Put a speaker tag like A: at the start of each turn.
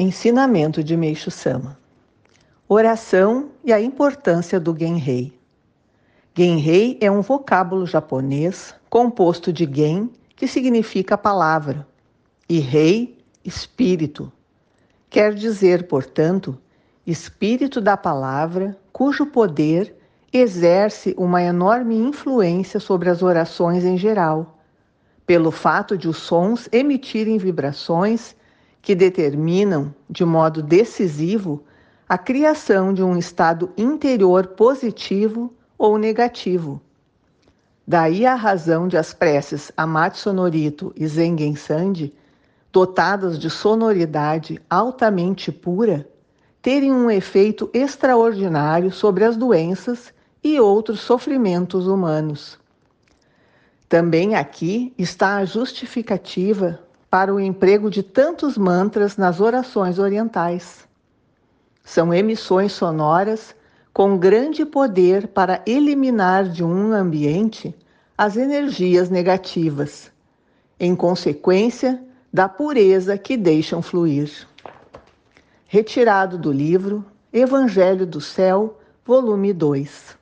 A: Ensinamento de Meixo Sama. Oração e a importância do Genrei. Genrei é um vocábulo japonês composto de gen, que significa palavra, e rei, espírito. Quer dizer, portanto, espírito da palavra, cujo poder exerce uma enorme influência sobre as orações em geral, pelo fato de os sons emitirem vibrações que determinam, de modo decisivo, a criação de um estado interior positivo ou negativo. Daí a razão de as preces Amate Sonorito e Zengen Sandi, dotadas de sonoridade altamente pura, terem um efeito extraordinário sobre as doenças e outros sofrimentos humanos. Também aqui está a justificativa para o emprego de tantos mantras nas orações orientais. São emissões sonoras com grande poder para eliminar de um ambiente as energias negativas, em consequência da pureza que deixam fluir. Retirado do livro Evangelho do Céu, volume 2.